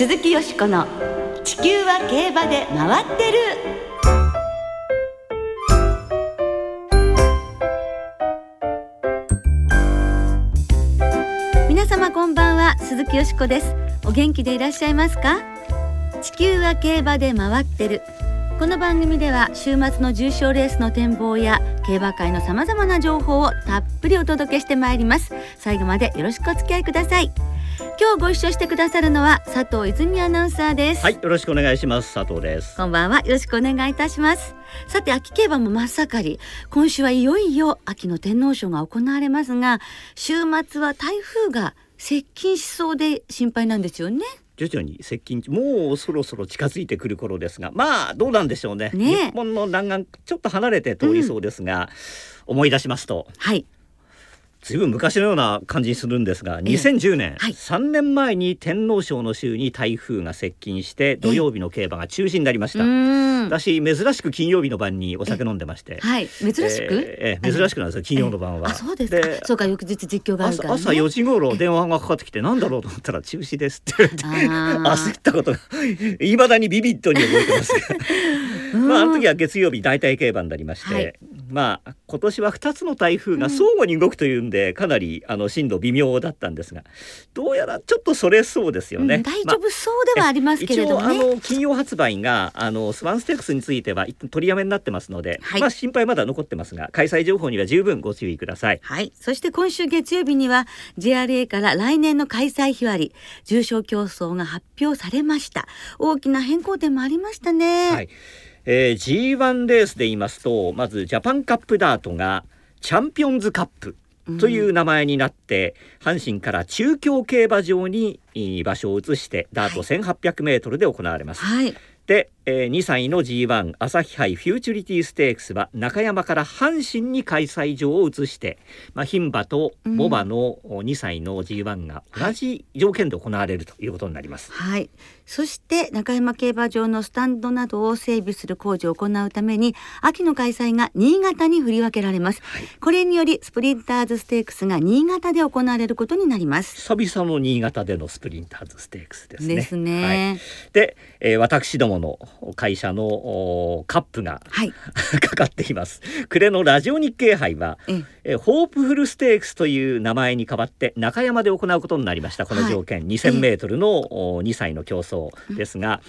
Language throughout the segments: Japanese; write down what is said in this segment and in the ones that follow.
鈴木よしこの「地球は競馬で回ってる」皆様こんばんは鈴木よしこです。お元気でいらっしゃいますか？地球は競馬で回ってる。この番組では週末の重賞レースの展望や競馬界のさまざまな情報をたっぷりお届けしてまいります。最後までよろしくお付き合いください。今日ご一緒してくださるのは佐藤泉アナウンサーです。はい、よろしくお願いします。佐藤です。こんばんは。よろしくお願いいたします。さて秋競馬も真っ盛り今週はいよいよ秋の天皇賞が行われますが週末は台風が接近しそうで心配なんですよね。徐々に接近、もうそろそろ近づいてくる頃ですが、まあどうなんでしょうね。ね。え日本の南岸ちょっと離れて通りそうですが、思い出しますと、はいずいぶん昔のような感じするんですが、え2010年、はい。3年前に天皇賞の週に台風が接近して土曜日の競馬が中止になりました。うーん。私珍しく金曜日の晩にお酒飲んでまして。はい。珍しく、えーえー珍しくなんですよ金曜の晩は。あそうですか。そうか翌日実況がね、朝朝4時頃電話がかかってきてなんだろうと思ったら中止ですって言われてあー。焦ったことがいまだにビビッドに覚えてます。が まああの時は月曜日大体競馬になりまして、はいまあ今年は2つの台風が相互に動くというんで、かなりあの進路微妙だったんですがどうやらちょっとそれそうですよね。うん大丈夫そうではありますけれどもね、一応あの金曜発売があのスワンステークスについては一旦取りやめになってますので、はいまあ心配まだ残ってますが開催情報には十分ご注意ください。はい。そして今週月曜日には JRA から来年の開催日割り、重賞競争が発表されました。大きな変更点もありましたね。はい、えー、G1 レースで言いますとまずジャパンカップダートがチャンピオンズカップという名前になって、阪神から中京競馬場にえー場所を移してダート 1800m で行われます。はい。で、えー2歳の G1 朝日杯フューチュリティステークスは中山から阪神に開催場を移して、まあ、牝馬と牡馬の2歳の G1 が同じ条件で行われるということになります。はい。そして中山競馬場のスタンドなどを整備する工事を行うために秋の開催が新潟に振り分けられます。はいこれによりスプリンターズステークスが新潟で行われることになります。久々の新潟でのスプリンターズステークスですね。ですねはい、で、えー私どもの会社のおカップがはい。かかっています。暮れのラジオ日経杯は、ええーホープフルステークスという名前に代わって中山で行うことになりました。この条件、2000メートルのお2歳の競走ですが、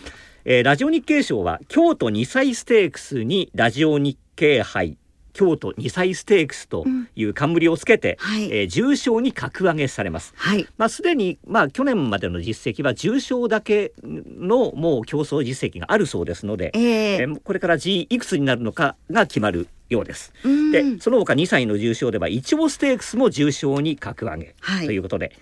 えーラジオ日経賞は京都2歳ステークスにラジオ日経杯京都2歳ステークスという冠をつけて、はいえー重賞に格上げされます。はい。まあ、すでに、まあ、去年までの実績は重賞だけのもう競争実績があるそうですので、えーえーこれから G いくつになるのかが決まるようです。うんでその他2歳の重賞ではイチョウステークスも重賞に格上げはいということで、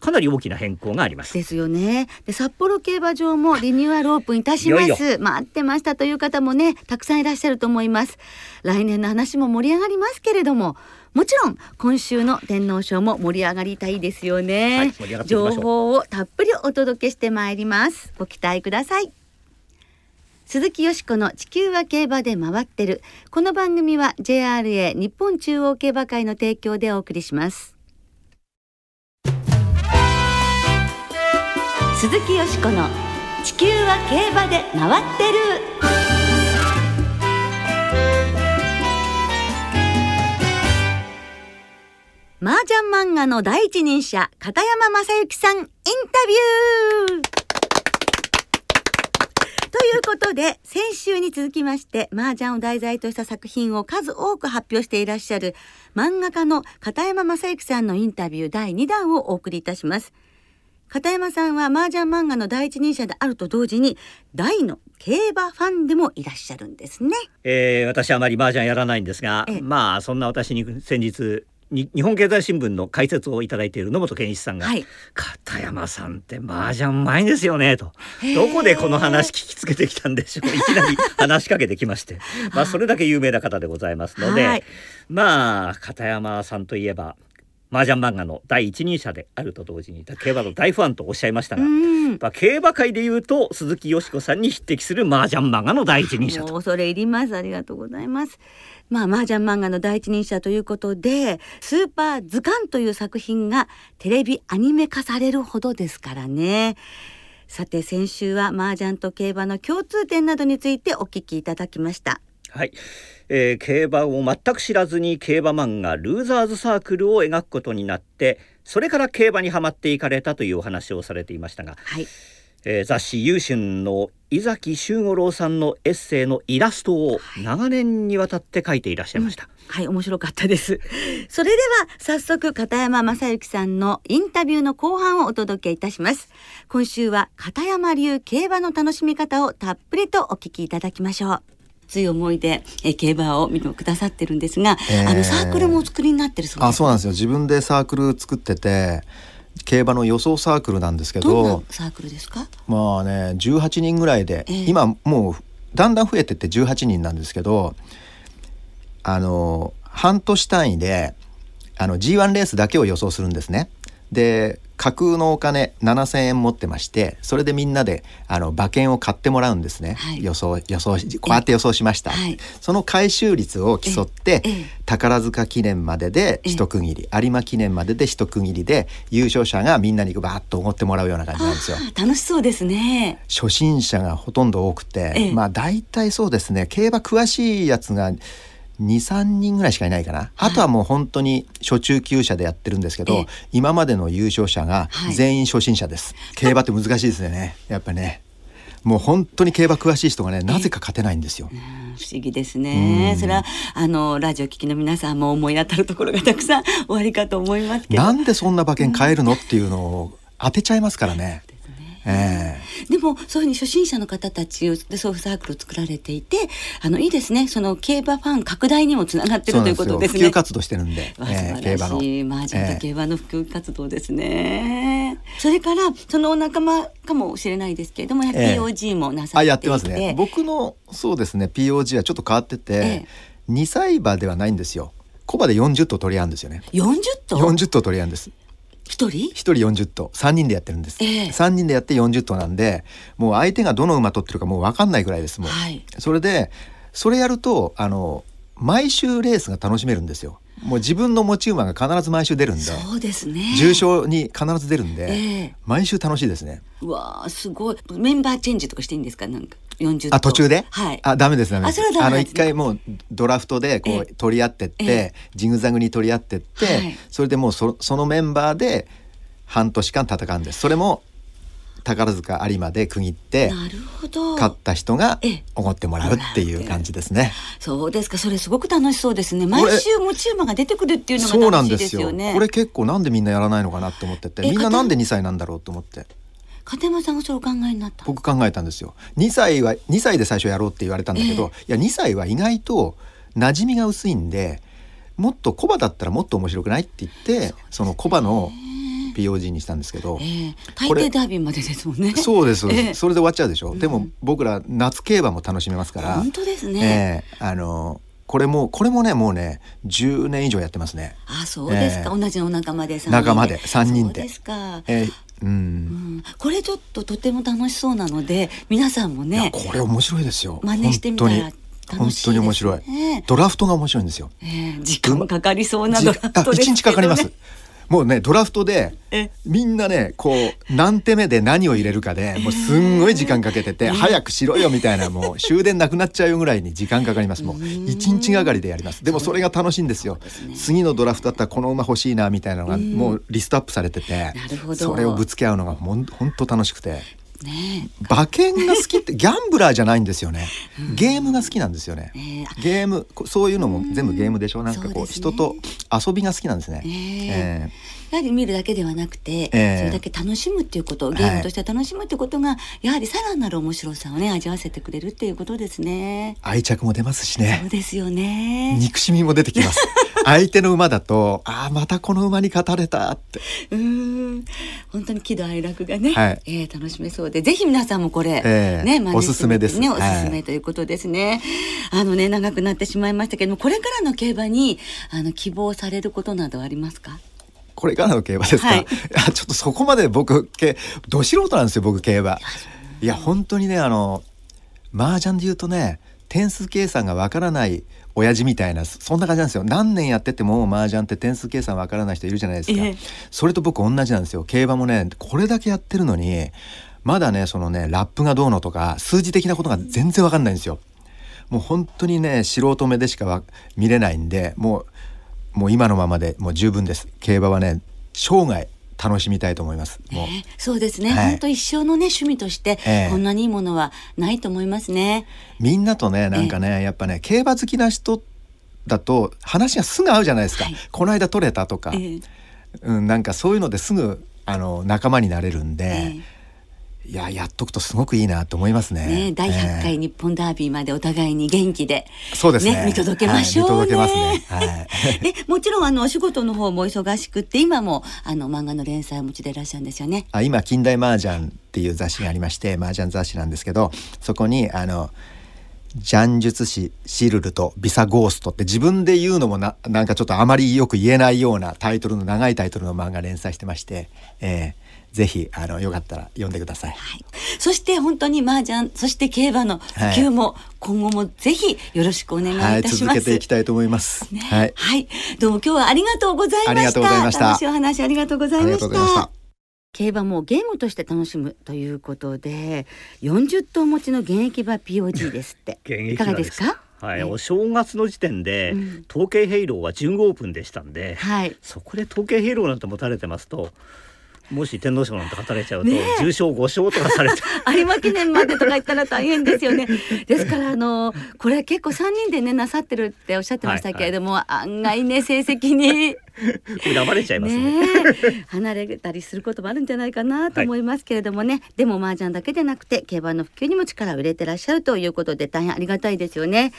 かなり大きな変更があります。ですよね。で札幌競馬場もリニューアルオープンいたします。待ってましたという方もねたくさんいらっしゃると思います。来年の話も盛り上がりますけれども。もちろん今週の天皇賞も盛り上がりたいですよね、はい情報をたっぷりお届けしてまいりますご期待ください鈴木よしこの地球は競馬で回ってるこの番組は JRA 日本中央競馬会の提供でお送りします鈴木よしこの地球は競馬で回ってる。麻雀漫画の第一人者片山正幸さんインタビュー。ということで先週に続きまして麻雀を題材とした作品を数多く発表していらっしゃる漫画家の片山正幸さんのインタビュー第2弾をお送りいたします。片山さんは麻雀漫画の第一人者であると同時に大の競馬ファンでもいらっしゃるんですね。えー私はあまり麻雀やらないんですがええ、まあそんな私に先日に日本経済新聞の解説をいただいている野本健一さんが、はい。片山さんって麻雀うまいんですよねと。どこでこの話聞きつけてきたんでしょう。いきなり話しかけてきまして。まあそれだけ有名な方でございますので、はい。まあ片山さんといえば麻雀漫画の第一人者であると同時に競馬の大ファンとおっしゃいましたが、うん。まあ、競馬界でいうと鈴木よしこさんに匹敵する麻雀漫画の第一人者。と恐れ入ります。ありがとうございます。まあ麻雀漫画の第一人者ということでスーパー図鑑という作品がテレビアニメ化されるほどですからね。さて先週は麻雀と競馬の共通点などについてお聞きいただきましたはい、えー競馬を全く知らずに競馬漫画ルーザーズサークルを描くことになってそれから競馬にはまっていかれたというお話をされていましたが、はい。えー雑誌「優春」の井崎修五郎さんのエッセイのイラストを長年にわたって描いていらっしゃいました。はい面白かったです。それでは早速片山正幸さんのインタビューの後半をお届けいたします。今週は片山流競馬の楽しみ方をたっぷりとお聞きいただきましょう熱い思いで、えー競馬を見てくださってるんですが、えー。あのサークルもお作りになってるそうですあそうなんですよ。自分でサークル作ってて競馬の予想サークルなんですけどんなどサークルですか？まあね18人ぐらいで、ええ今もうだんだん増えてって18人なんですけどあの半年単位であの G1 レースだけを予想するんですね。で架空のお金7,000円持ってましてそれでみんなであの馬券を買ってもらうんですね、はい。予想予想しこうやって予想しました、はい。その回収率を競って、宝塚記念までで一区切り、有馬記念までで一区切りで優勝者がみんなにバーッとおごってもらうような感じなんですよ。楽しそうですね。初心者がほとんど多くて、ええ。まあ大体そうですね。競馬詳しいやつが23人ぐらいしかいないかな、あとはもう本当に初中級者でやってるんですけど、ええ。今までの優勝者がはい。全員初心者です、競馬って難しいですよね。やっぱね。もう本当に競馬詳しい人がねなぜか勝てないんですよ。うん不思議ですね。うん。それはあのラジオ聞きの皆さんも思い当たるところがたくさんおありかと思いますけど。なんでそんな馬券買えるのっていうのを当てちゃいますからね。ええでもそういうふうに初心者の方たちでそういうサークルを作られていてあのいいですねその競馬ファン拡大にもつながってるということですね。普及活動してるんで、わええ競馬の。素晴らしい麻雀ええと競馬の普及活動ですね、それからそのお仲間かもしれないですけれども、ええ POG もなさあっていてやってますね。僕のそうですね POG はちょっと変わってて、え2歳馬ではないんですよ。小馬で40頭取り合うんですよね。40頭？40頭取り合うんです。一人？1人40頭。3人でやってるんです、ええ。3人でやって40頭なんでもう相手がどの馬取ってるかもう分かんないぐらいですもう、はい。それでそれやるとあの毎週レースが楽しめるんですよもう自分の持ち馬が必ず毎週出るんでそうですね。重賞に必ず出るんで、ええ。毎週楽しいですね。うわーすごい。メンバーチェンジとかしていいんですか？なんか40頭あ途中で、はい。あダメですダメです。あの一回もうドラフトでこうええ。取り合ってって、ええ。ジグザグに取り合ってって、はい。それでもうそそのメンバーで半年間戦うんです。それも宝塚有馬で区切ってなるほど。勝った人がええ。おごってもらうっていう感じですね。そうですかそれすごく楽しそうですね。毎週持ち馬が出てくるっていうのそうが楽しいなんでよ。ですすよね。これ結構なんでみんなやらないのかなって思ってて。みんななんで2歳なんだろうと思って。片山さんがそれをお考えになった。僕考えたんですよ。2歳は2歳で最初やろうって言われたんだけど、いや2歳は意外と馴染みが薄いんでもっとコバだったらもっと面白くないって言ってそのコバの POG にしたんですけどえ。え。大これ抵ダービーまでですもんね。そうですそうです、ええ。それで終わっちゃうでしょ、でも僕ら夏競馬も楽しめますから本当ですね、ええ。あのこれもこれもねもうね10年以上やってますね。あそうですか、ええ。同じお仲間で三仲間で三人で。そうですか、えーう、うん。ん、これちょっととても楽しそうなので皆さんもねこれ面白いですよ。真似してみたら本楽当に。本しいです当に面白い。ねドラフトが面白いんですよ。ええ。時間かかりそうなじドラフトあですね、一日かかります。もうねドラフトでえ？みんなねこう何手目で何を入れるかでもうすんごい時間かけてて早くしろよみたいな もう終電なくなっちゃうよぐらいに時間かかります。もう一日がかりでやります。でもそれが楽しいんですよ。次のドラフトだったらこの馬欲しいなみたいなのがうんもうリストアップされててそれをぶつけ合うのがほん本当楽しくてね馬券が好きって ギャンブラーじゃないんですよね。ゲームが好きなんですよね。えええあ。ゲームこそういうのも全部ゲームでしょ。なんかこうね。人と遊びが好きなんですね。え。ええやはり見るだけではなくて、ええ。それだけ楽しむっていうことゲームとして楽しむっていうことが、やはりさらなる面白さをね味わわせてくれるっていうことですね。愛着も出ますしそうねですよね。憎しみも出てきます。相手の馬だとああまたこの馬に勝たれたって。うーん。本当に喜怒哀楽がね、はい。えー楽しめそうでぜひ皆さんもこれ、ええ。ね真似してみておすすめです。ねおすはいすめということですね、あのね長くなってしまいましたけどもこれからの競馬にあの希望されることなどはありますか？これからの競馬ですか、はい。ちょっとそこまで僕けど素人なんですよ僕競馬。いや本当にねあの麻雀で言うとね点数計算がわからない親父みたいなそんな感じなんですよ。何年やってても麻雀って点数計算わからない人いるじゃないですか、ええ。それと僕同じなんですよ。競馬もねこれだけやってるのにまだねそのねラップがどうのとか数字的なことが全然わかんないんですよ。もう本当にね素人目でしか見れないんでもうもう今のままでもう十分です競馬はね生涯楽しみたいと思います。もう、えー、そうですね。本、当、一生のね趣味として、こんなにいいものはないと思いますね。みんなとねなんかね、えー、やっぱね競馬好きな人だと話がすぐ合うじゃないですか。はい、この間取れたとか、えー、うんなんかそういうのですぐあの仲間になれるんで。いややっとくとすごくいいなと思いますね。ね第100回日本ダービーまでお互いに元気で、そうですね、ね、見届けましょう、ね、はい、見届けますね。はい、でもちろんあのお仕事の方も忙しくって今もあの漫画の連載をお持ちでいらっしゃるんですよね。あ今近代麻雀っていう雑誌がありまして麻雀雑誌なんですけどそこにあのジャン術師シルルとビサゴーストって自分で言うのもななんかちょっとあまりよく言えないようなタイトルの長いタイトルの漫画連載してまして、えー、ぜひあのよかったら読んでください。はい、そして本当に麻雀そして競馬の普及も今後もぜひよろしくお願いいたします。はい、続けていきたいと思います。ね、はい、はい、どうも今日はありがとうございました。ありがとうございました。楽しいお話ありがとうございました。競馬もゲームとして楽しむということで40頭持ちの現役馬 POG ですって。いかがですか？はい、お正月の時点で、うん、統計ヘイローは準オープンでしたんで、はい、そこで統計ヘイローなんて持たれてますともし天皇賞なんて語れちゃうと、重賞5勝とかされて。有馬記念までとか言ったら大変ですよね。ですからあのこれ結構3人でねなさってるっておっしゃってましたけれども、はいはい、案外ね成績に恨まれちゃいますね。離れたりすることもあるんじゃないかなと思いますけれどもね、はい、でも麻雀だけでなくて競馬の普及にも力を入れてらっしゃるということで大変ありがたいですよね。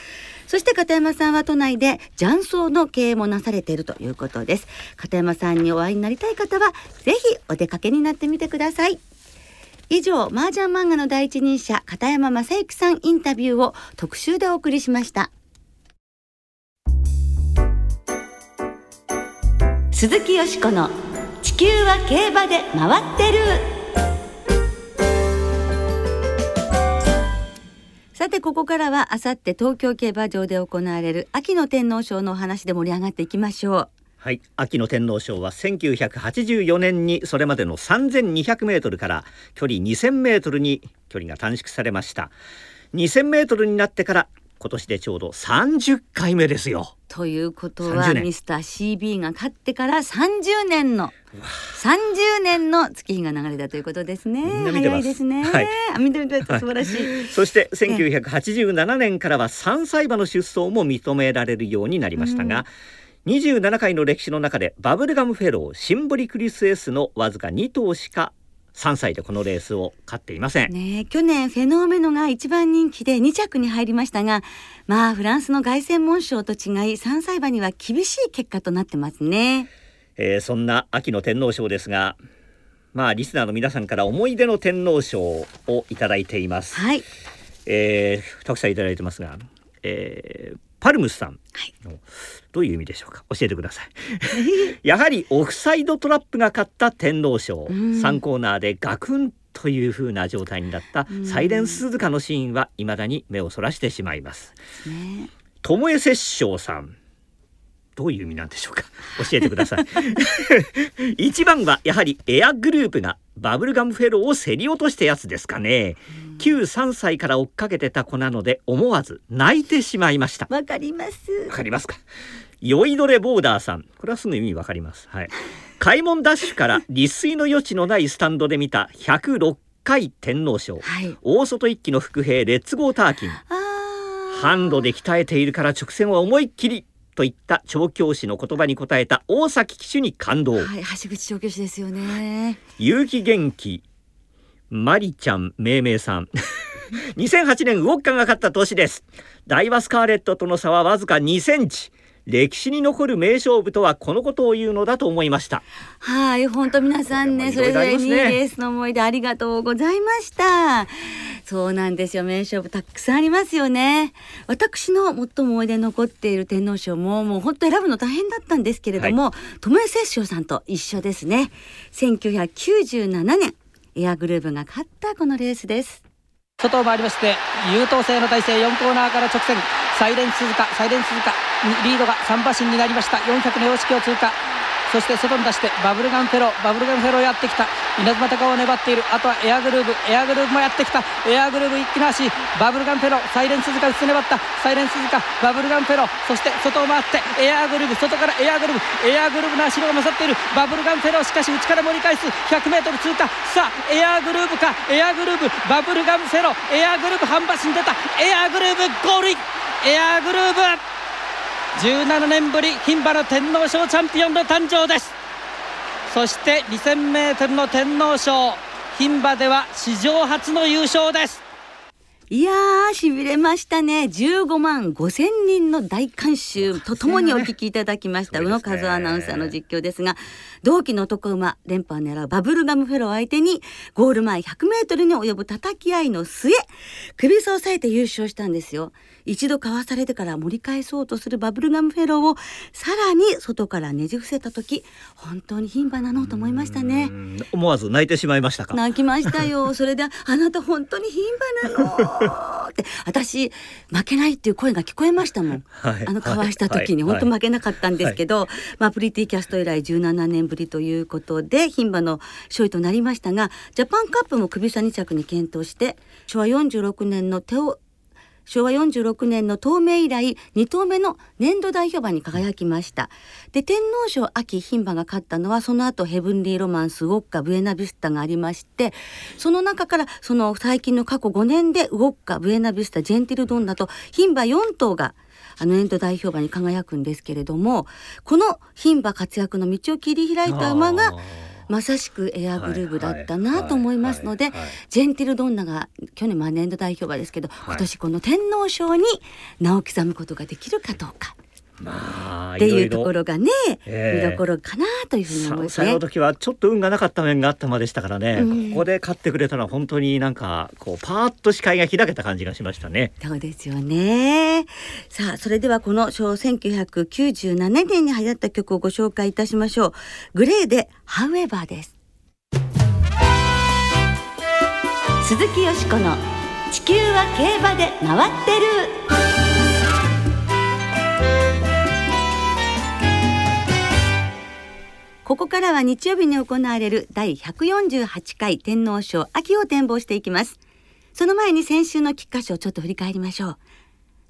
そして片山さんは都内で雀荘の経営もなされているということです。片山さんにお会いになりたい方はぜひお出かけになってみてください。以上麻雀漫画の第一人者片山正幸さんインタビューを特集でお送りしました鈴木よしこの地球は競馬で回ってる。さてここからはあさって東京競馬場で行われる秋の天皇賞のお話で盛り上がっていきましょう。はい。秋の天皇賞は1984年にそれまでの3200メートルから距離2000メートルに距離が短縮されました。2000メートルになってから今年でちょうど30回目ですよ。ということはミスター CB が勝ってから30年の30年の月日が流れたということですね。早いですね。はい、見てみて素晴らしい。そして1987年からは3歳馬の出走も認められるようになりましたが。うん、27回の歴史の中でバブルガムフェローシンボリクリス S のわずか2頭しか3歳でこのレースを勝っていません、ね、去年フェノーメノが一番人気で2着に入りましたがまあフランスの凱旋門賞と違い3歳馬には厳しい結果となってますね、えー、そんな秋の天皇賞ですがまあリスナーの皆さんから思い出の天皇賞をいただいています。はい、えー、たくさんいただいてますが、えー、パルムスさんの、どういう意味でしょうか？教えてください。やはりオフサイドトラップが勝った天皇賞、3コーナーでガクンという風な状態になったサイレンス鈴鹿のシーンは未だに目をそらしてしまいます。巴摂政さんどういう意味なんでしょうか？教えてください。一番はやはりエアグループがバブルガムフェローを競り落としたやつですかね。旧3歳から追っかけてた子なので思わず泣いてしまいました。わかります。わかりますか？酔いどれボーダーさん。これはすぐ意味わかります。はい。開門ダッシュから立水の余地のないスタンドで見た106回天皇賞、はい、大外一騎の伏兵レッツゴーターキン。ハンドで鍛えているから直線は思いっきりといった調教師の言葉に答えた大崎騎手に感動、はい、橋口調教師ですよね。結城元気マリちゃん命名さん。2008年ウォッカが勝った年です。ダイワスカーレットとの差はわずか2センチ歴史に残る名勝負とはこのことを言うのだと思いました。はい本当皆さんねそれぞれにレースの思い出ありがとうございました。そうなんですよ名勝負たくさんありますよね。私の最も思い出残っている天皇賞ももう本当選ぶの大変だったんですけれども巴摂政さんと一緒ですね。1997年エアグルーヴが勝ったこのレースです。外を回りまして優等生の体勢4コーナーから直線。サイレンススズカサイレンススズカリードが3馬身になりました。400の標識を通過。そして外に出してバブルガムフェロー。バブルガムフェローやってきた。稲妻高を粘っている。あとはエアグルーブ。エアグルーブもやってきた。エアグルーブ一気の足バブルガンフェロー。サイレン鈴鹿薄粘った。サイレン鈴鹿バブルガンフェロー。そして外を回ってエアグルーブ。外からエアグルーブ。エアグルーブの足のが勝っている。バブルガンフェロー。しかし内から盛り返す。100m 通過。さあエアグルーブか。エアグルーブ。バブルガンフェロー。エアグルーブ半橋に出た。エアグルーブゴールイン。エアグルーブ。17年ぶり牝馬の天皇賞チャンピオンの誕生ですそして 2000m の天皇賞牝馬では史上初の優勝ですいやー、しびれましたね。15万5千人の大観衆とともにお聞きいただきました。宇野和夫アナウンサーの実況ですが、同期の男馬、連覇を狙うバブルガムフェロー相手に、ゴール前100メートルに及ぶ叩き合いの末、首差を押さえて優勝したんですよ。一度かわされてから盛り返そうとするバブルガムフェローをさらに外からねじ伏せた時本当に牝馬なのと思いましたね。思わず泣いてしまいましたか。泣きましたよ。それであなた本当に牝馬なのって。私負けないっていう声が聞こえましたもん、はい、あのかわした時に、はい、本当負けなかったんですけど、はい、まあプリティキャスト以来17年ぶりということで牝馬の勝利となりましたがジャパンカップも首差2着に検討して昭和46年の手を昭和46年の東名以来2頭目の年度代表馬に輝きました。で天皇賞秋牝馬が勝ったのはその後ヘブンリーロマンスウォッカブエナビスタがありましてその中からその最近の過去5年でウォッカブエナビスタジェンティルドンナと牝馬4頭があの年度代表馬に輝くんですけれどもこの牝馬活躍の道を切り開いた馬がまさしくエアグルーヴだったなと思いますので、ジェンティルドンナが去年まあ年度代表馬ですけど、今年この天皇賞に名を刻むことができるかどうか。まあ、っていうところがね、えー、見どころかなというふうに思いますね。の時はちょっと運がなかった面があったまでしたからね、うん、ここで勝ってくれたのは本当になんかこうパーッと視界が開けた感じがしましたね。そうですよね。さあそれではこの昭1997年に流行った曲をご紹介いたしましょう。グレーでハウエバーです。鈴木よしこの地球は競馬で回ってる。ここからは日曜日に行われる第148回天皇賞秋を展望していきます。その前に先週の菊花賞をちょっと振り返りましょう。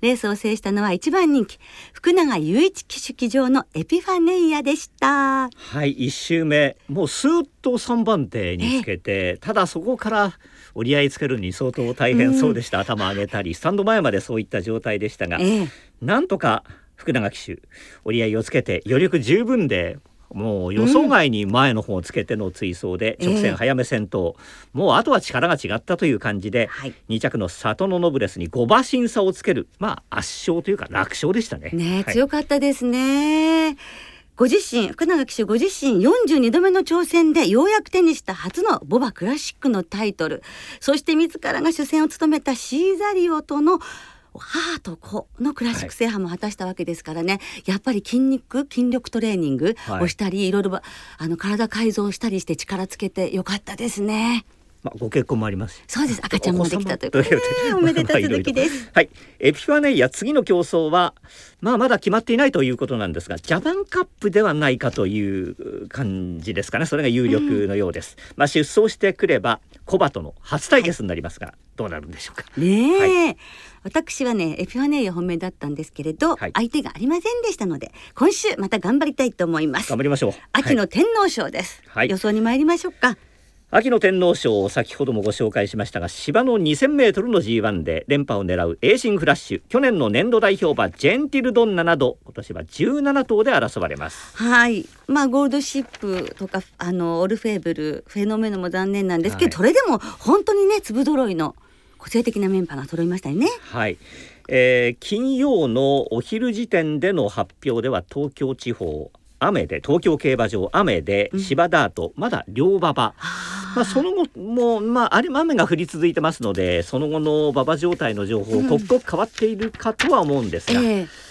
レースを制したのは一番人気福永雄一騎手騎乗のエピファネイアでした。はい一周目。もうスーッと3番手につけてただそこから折り合いつけるに相当大変そうでした、うん、頭上げたりスタンド前までそういった状態でしたが、え。なんとか福永騎手折り合いをつけて余力十分でもう予想外に前の方をつけての追走で直線早め先頭、えー、もうあとは力が違ったという感じで、はい、2着の里のノブレスに5馬身差をつける。まあ圧勝というか楽勝でしたね。ね、はい、強かったですね。ご自身福永騎手ご自身42度目の挑戦でようやく手にした初のボバクラシックのタイトル。そして自らが主戦を務めたシーザリオとの母と子のクラシック制覇も果たしたわけですからね、はい、やっぱり筋肉筋力トレーニングをしたり、はい、いろいろあの体改造したりして力つけてよかったですね。まあ、ご結婚もありますそうです。赤ちゃんもできたということで、おめでた続きです、はい。エピファネイア次の競争はまあまだ決まっていないということなんですがジャパンカップではないかという感じですかね。それが有力のようです、うん、まあ出走してくればコバとの初対決になりますが、はい、どうなるんでしょうか？ねはい。私はねエピファネイア本命だったんですけれど、はい、相手がありませんでしたので今週また頑張りたいと思います。頑張りましょう。秋の天皇賞です、はい、予想に参りましょうか秋の天皇賞先ほどもご紹介しましたが芝の2000メートルの G1 で連覇を狙うエーシンフラッシュ。去年の年度代表馬ジェンティルドンナなど今年は17頭で争われます。はい。まあゴールドシップとかあのオルフェーブルフェノメノも残念なんですけど、はい、それでも本当にね粒揃いの個性的なメンバーが揃いましたよね。はい。えー、金曜のお昼時点での発表では東京地方雨で東京競馬場雨で芝ダート、うん、まだ両馬場、まあ、その後も、まあ、あれ雨が降り続いてますのでその後の馬場状態の情報、刻々変わっているかとは思うんですが。えー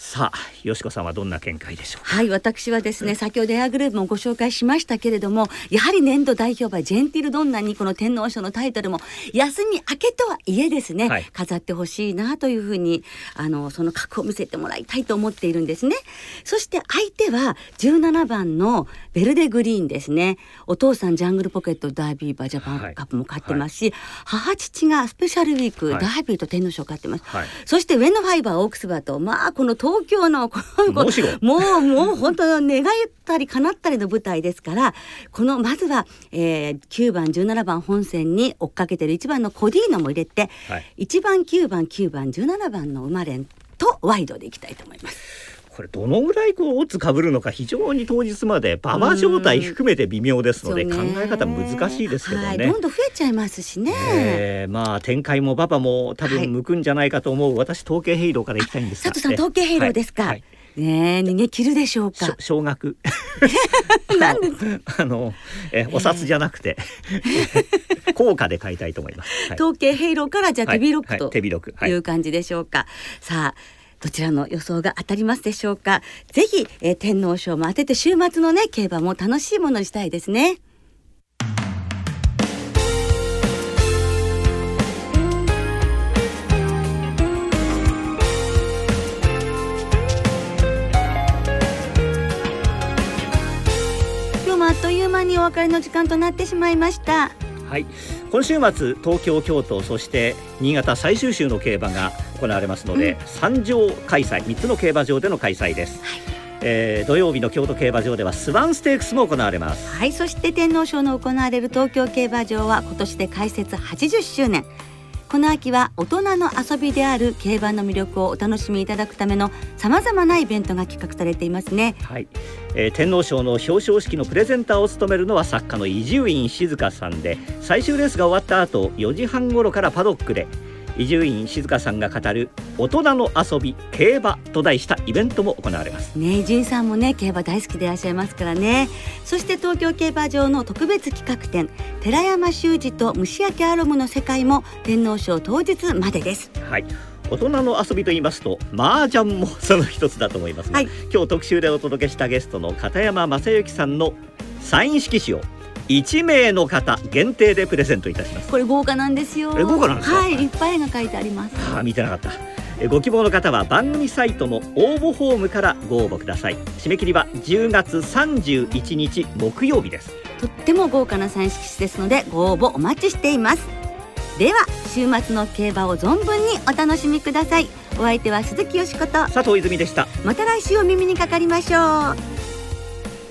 さあ、よしこさんはどんな見解でしょうはい、私はですね、先ほどエアグループもご紹介しましたけれども、やはり年度代表馬ジェンティルドンナにこの天皇賞のタイトルも休み明けとはいえですね、はい飾ってほしいなというふうに、あの、その格を見せてもらいたいと思っているんですね。そして相手は17番のベルデグリーンですね。お父さんジャングルポケットダービー馬ジャパンカップも勝ってますし、母父がスペシャルウィーク、はいダービーと天皇賞勝ってます。はいそして上のファイバーオークスバーと、まあこの東京のこのもうもう本当願ったり叶ったりの舞台ですからこのまずは、えー、9番17番本戦に追っかけてる1番のコディーノも入れて、はい1番9番9番17番の馬連とワイドでいきたいと思います。これどのぐらいこうオッズ被るのか非常に当日まで馬場状態含めて微妙ですので考え方難しいですけどね。はい、どんどん増えちゃいますしね。え。ーまあ展開も馬場も多分向くんじゃないかと思う、私統計ヘイローからいきたいんですが。佐藤さん統計ヘイローですか。はい。はい。ねえ逃げ切るでしょうか。少額。なんで？あのえお札じゃなくて 効果で買いたいと思います。はい。統計ヘイローからじゃあ手広くはいとはい。手広く、はい。いう感じでしょうか。さあどちらの予想が当たりますでしょうか。ぜひ、えー天皇賞も当てて週末のね競馬も楽しいものにしたいですね。今日もあっという間にお別れの時間となってしまいました。はい、今週末東京京都そして新潟最終週の競馬が行われますので、うん。三場開催3つの競馬場での開催です、えー土曜日の京都競馬場ではスワンステークスも行われます。はい、そして天皇賞の行われる東京競馬場は今年で開設80周年。この秋は大人の遊びである競馬の魅力をお楽しみいただくためのさまざまなイベントが企画されていますね。はい、えー天皇賞の表彰式のプレゼンターを務めるのは作家の伊集院静香さんで最終レースが終わった後4時半ごろからパドックで伊集院静香さんが語る大人の遊び競馬と題したイベントも行われますね、ジンさんもね競馬大好きでいらっしゃいますからね。そして東京競馬場の特別企画展寺山修司と虫焼きアロムの世界も天皇賞当日までです。はい大人の遊びと言いますと麻雀もその一つだと思いますが、はい今日特集でお届けしたゲストの片山正幸さんのサイン色紙を1名の方限定でプレゼントいたします。これ豪華なんですよ。え豪華なんですか？はい、いっぱい絵が書いてあります。あー見てなかった。えご希望の方は番組サイトの応募フォームからご応募ください。締め切りは10月31日木曜日です。とっても豪華なサイン色紙ですのでご応募お待ちしています。では週末の競馬を存分にお楽しみください。お相手は鈴木よしこと。佐藤泉でした。また来週お耳にかかりましょう